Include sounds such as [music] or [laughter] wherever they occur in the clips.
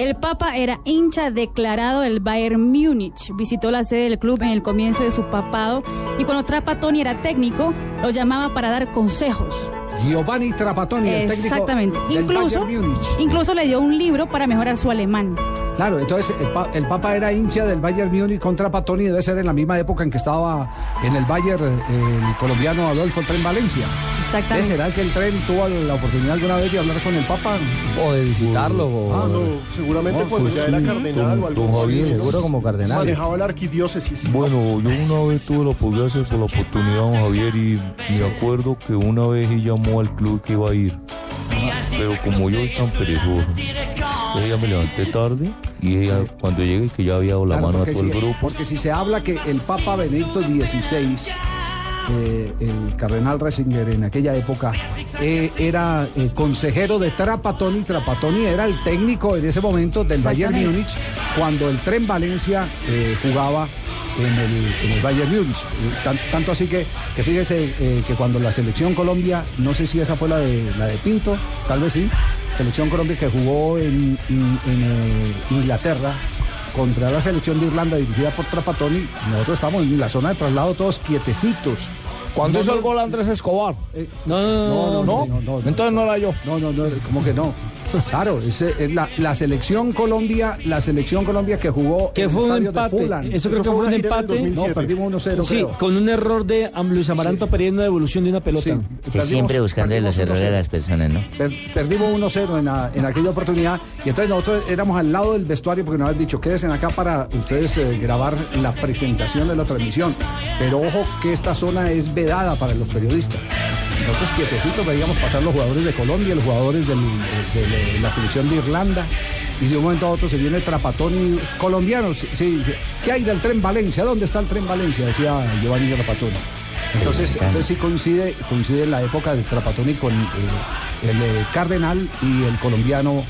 El Papa era hincha declarado del Bayern Múnich. Visitó la sede del club en el comienzo de su papado y cuando Trapattoni era técnico, lo llamaba para dar consejos. Giovanni Trapattoni, el técnico Exactamente. del Incluso, Bayern Múnich. incluso le dio un libro para mejorar su alemán. Claro, entonces el, pa- el Papa era hincha del Bayern Múnich contra Patoni, debe ser en la misma época en que estaba en el Bayern eh, el colombiano Adolfo Tren Valencia. ¿Eh, Exactamente. ¿Será que el Tren tuvo la oportunidad alguna vez de hablar con el Papa? O de visitarlo. o- Ah, No, seguramente cuando ya era cardenal o algo Don así, Javier, ¿no? seguro como cardenal. Manejaba la arquidiócesis. Bueno, yo una vez tuve la oportunidad por la oportunidad, don Javier, y me acuerdo que una vez él llamó al club que iba a ir. Pero como yo soy tan perezoso, ella me levanté tarde y ella cuando llegué que ya había dado la Claro, mano a todo el grupo. Porque si se habla que el Papa Benedicto XVI, eh, el cardenal Ratzinger en aquella época, eh, era eh, consejero de Trapattoni. Trapattoni era el técnico en ese momento del Bayern. Múnich cuando el Tren Valencia eh, jugaba en el, en el Bayern Múnich. Tan- tanto así que, que fíjese que cuando la selección Colombia, no sé si esa fue la de, la de Pinto, tal vez sí, selección Colombia que jugó en, en- en, Inglaterra contra la selección de Irlanda dirigida por Trapattoni, nosotros estamos en la zona de traslado todos quietecitos. Cuando No, hizo el gol Andrés Escobar. eh, No, no, no, no, no, no, no. Entonces no era yo. no, no, no, ¿cómo que no? Claro, ese es la, la selección Colombia, la selección Colombia que jugó Que en fue el un estadio empate. Eso creo que fue fue un empate. 2007. No, perdimos 1-0, Sí, creo. con un error de Luis Amaranto Pereira en una devolución de una pelota. Sí, Usted perdimos- siempre buscando los errores de 1-0. las personas, ¿no? Per- perdimos 1-0 en, la- en aquella oportunidad y entonces nosotros éramos al lado del vestuario porque nos habían dicho quédense acá para ustedes eh, grabar la presentación de la transmisión. Pero ojo que esta zona es vedada para los periodistas. Nosotros quietecitos veíamos pasar los jugadores de Colombia, los jugadores del- de, de la selección de Irlanda. Y de un momento a otro se viene Trapatoni colombiano. Sí, sí. ¿Qué hay del tren Valencia? ¿Dónde está el tren Valencia? Decía Giovanni Trapatoni. Entonces, entonces sí coincide, coincide la época de Trapatoni con eh, el eh, cardenal y el colombiano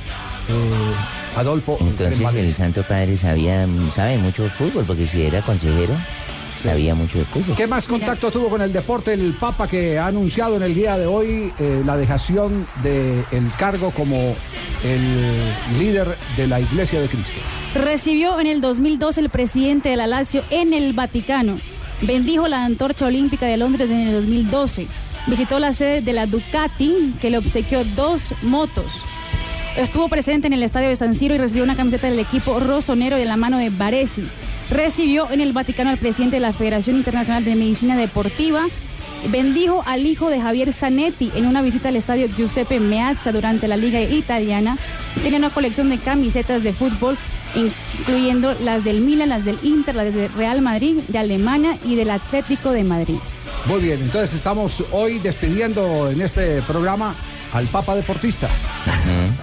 eh, Adolfo. el Entonces el. Santo Padre sabía, sabe mucho fútbol, porque si era consejero, sabía mucho de fútbol. ¿Qué más contacto tuvo con el deporte el Papa que ha anunciado en el día de hoy eh, la dejación del cargo como el líder de la Iglesia de Cristo? Recibió en el 2002 el presidente de la Lazio en el Vaticano. Bendijo la antorcha olímpica de Londres en el 2012. Visitó la sede de la Ducati, que le obsequió dos motos. Estuvo presente en el estadio de San Siro y recibió una camiseta del equipo rosonero de la mano de Baresi. Recibió en el Vaticano al presidente de la Federación Internacional de Medicina Deportiva. Bendijo al hijo de Javier Zanetti en una visita al estadio Giuseppe Meazza durante la Liga Italiana. Tiene una colección de camisetas de fútbol, incluyendo las del Milan, las del Inter, las del Real Madrid, de Alemania y del Atlético de Madrid. Muy bien, entonces estamos hoy despidiendo en este programa al Papa Deportista.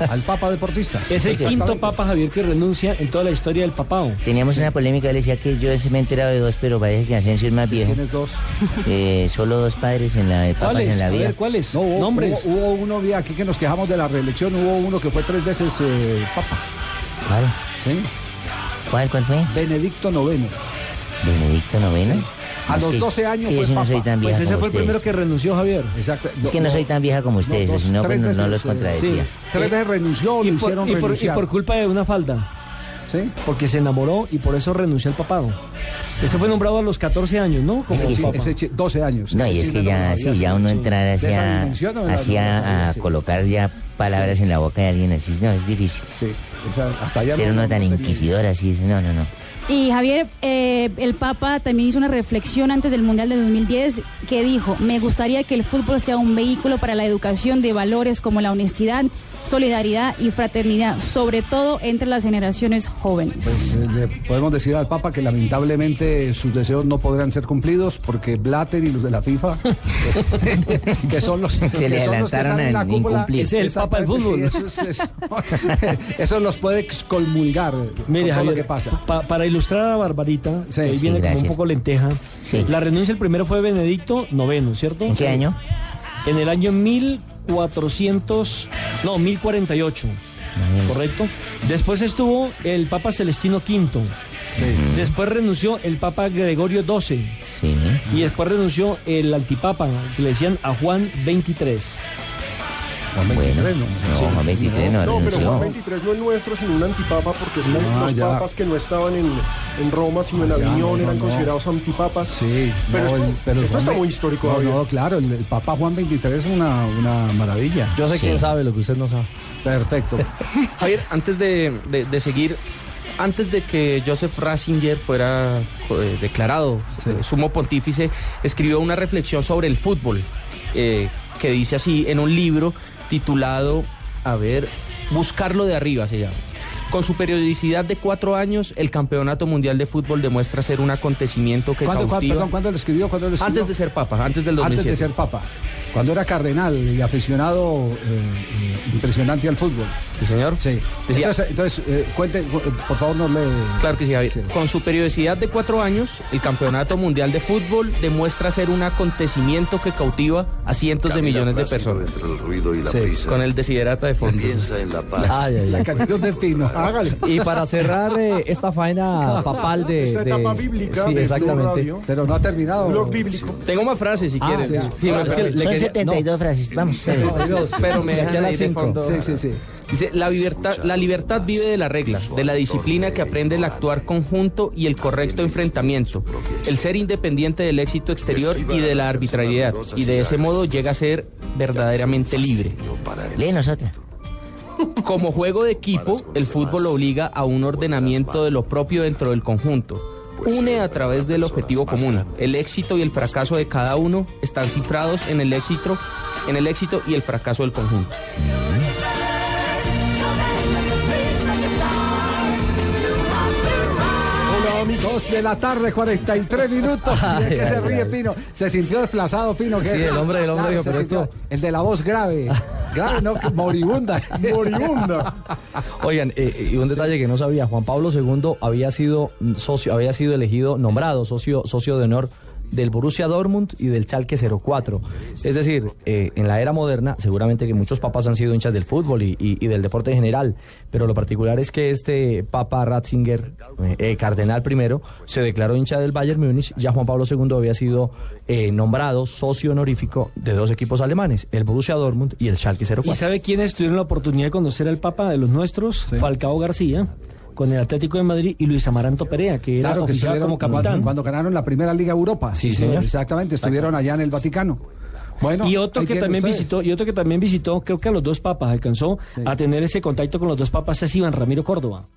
Al Papa Deportista. Es el quinto Papa Javier que renuncia en toda la historia del papado. Teníamos una polémica, él decía que yo ese me he enterado de dos, pero parece que Asensio es más viejo. Tienes dos. [laughs] Eh, solo dos padres en la papas ¿Cuáles? en la vida. ¿cuáles? No, hubo, Nombres. hubo- hubo uno, vi aquí que nos quejamos de la reelección, hubo uno que fue tres veces eh, Papa. ¿Cuál? ¿sí? ¿Cuál, cuál fue? Benedicto IX. Benedicto noveno. A los que- 12 años fue papa. Pues ese como fue el primero que renunció Javier. Exacto. Es que no soy tan vieja como ustedes, si no, no, los contradecía. sí. Tres veces renunció lo Y por, hicieron y por- y renunciar. por culpa de una falda. ¿Sí? Porque se enamoró y por eso renunció al papado. Ese fue nombrado a los 14 años, ¿no? Como Sí, Sí, papa. ese chi- 12 años. No, y es que ya, sí, ya uno entrar hacia, hacia a colocar ya palabras en la boca de alguien así, no, es difícil. Sí, o sea, hasta allá Ser no- uno no tan inquisidor así, no, no, no. Y Javier, eh, el Papa también hizo una reflexión antes del Mundial de 2010 que dijo, me gustaría que el fútbol sea un vehículo para la educación de valores como la honestidad, solidaridad y fraternidad, sobre todo entre las generaciones jóvenes. Pues eh, le podemos decir al Papa que lamentablemente sus deseos no podrán ser cumplidos porque Blatter y los de la FIFA, [laughs] que son los, Se que le son los que adelantaron están en la cúpula, es el papa del fútbol. sí, eso, es- eso- [laughs] eso los puede excomulgar Mire, con todo Javier, lo que pasa. pa- para ilustrar a Barbarita, Sí. ahí Sí, viene como un poco lenteja. Sí. La renuncia el primero fue Benedicto IX, ¿cierto? ¿En qué año? En el año 1400, no, 1048, ¿correcto? Después estuvo el Papa Celestino V. Después renunció el Papa Gregorio XII. Y después renunció el antipapa, que le decían a Juan XXIII. Juan Bueno, 23, ¿no? no, Juan 23 no, No, pero Juan renunció. 23 no es nuestro, sino un antipapa, porque son Ah, los ya. papas que no estaban en, en Roma, sino en Ah, Aviñón, no, eran no. considerados antipapas. Sí, pero no, esto, el- pero esto Juan está muy histórico. No, no, claro, el, el Papa Juan 23 es una, una maravilla. Yo sé Sí. quién sabe lo que usted no sabe. Perfecto. [laughs] Javier, antes de, de- de seguir, antes de que Joseph Ratzinger fuera eh, declarado Sí. eh, sumo pontífice, escribió una reflexión sobre el fútbol, eh, que dice así en un libro titulado, a ver, Buscarlo de arriba se llama. Con su periodicidad de cuatro años, el Campeonato Mundial de Fútbol demuestra ser un acontecimiento que ¿Cuándo, cuándo- cautiva... perdón, ¿cuándo lo escribió? ¿Cuándo lo escribió? antes de ser papa, antes del 2007. Antes de ser papa. Cuando era cardenal y aficionado eh, eh, impresionante al fútbol. Sí, señor. Sí. Decía- Entonces, entonces eh, cuente, cu- por favor, no le... Claro que sí, Javier. Sí. Con su periodicidad de cuatro años, el Campeonato Mundial de Fútbol demuestra ser un acontecimiento que cautiva a cientos de millones de personas. Entre el ruido y la Sí, prisa. Con el desiderata de fondo. Piensa en la paz. Ay, ay, La ay. pino. [laughs] Hágale. Y para cerrar eh, esta faena papal de. Esta de- etapa bíblica sí, de exactamente. Radio. Pero no ha terminado. Blog bíblico. Tengo más frases si Ah. Sí, me le quería- 72 frases. Vamos. Pero me dejan ahí de fondo. Sí, sí, sí. Dice, la libertad, la libertad vive de la regla, de la disciplina que aprende el actuar conjunto y el correcto enfrentamiento, el ser independiente del éxito exterior y de la arbitrariedad, y de ese modo llega a ser verdaderamente libre. Léenos otra. Como juego de equipo, el fútbol obliga a un ordenamiento de lo propio dentro del conjunto. Une a través del objetivo común. El éxito y el fracaso de cada uno están cifrados en el éxito, en el éxito y el fracaso del conjunto. Hola, amigos de la tarde, 43 minutos. ¿Y de [laughs] qué se ay, ríe ay. Pino? Se sintió desplazado, Pino. ¿qué Sí, es? el hombre- el hombre dijo, pero esto- El de la voz grave. [laughs] Grave, no, que moribunda. [laughs] Moribunda. Oigan, eh, y un detalle que no sabía, Juan Pablo II había sido socio, había sido elegido, nombrado socio, socio de honor del Borussia Dortmund y del Schalke 04. Es decir, eh, en la era moderna, seguramente que muchos papas han sido hinchas del fútbol y, y- y del deporte en general, pero lo particular es que este papa Ratzinger, eh, eh, cardenal primero, se declaró hincha del Bayern Múnich, ya Juan Pablo II había sido eh, nombrado socio honorífico de dos equipos alemanes, el Borussia Dortmund y el Schalke 04. ¿Y sabe quiénes tuvieron la oportunidad de conocer al Papa de los nuestros? Sí. Falcao García, con el Atlético de Madrid, y Luis Amaranto Perea, que era Claro que oficial como capitán. Cuando, ganaron la primera Liga Europa. Sí, señor. Exactamente, estuvieron allá en el Vaticano. Bueno, y otro que también ustedes. visitó, y otro que también visitó, creo que a los dos papas alcanzó Sí. a tener ese contacto con los dos papas es Iván Ramiro Córdoba.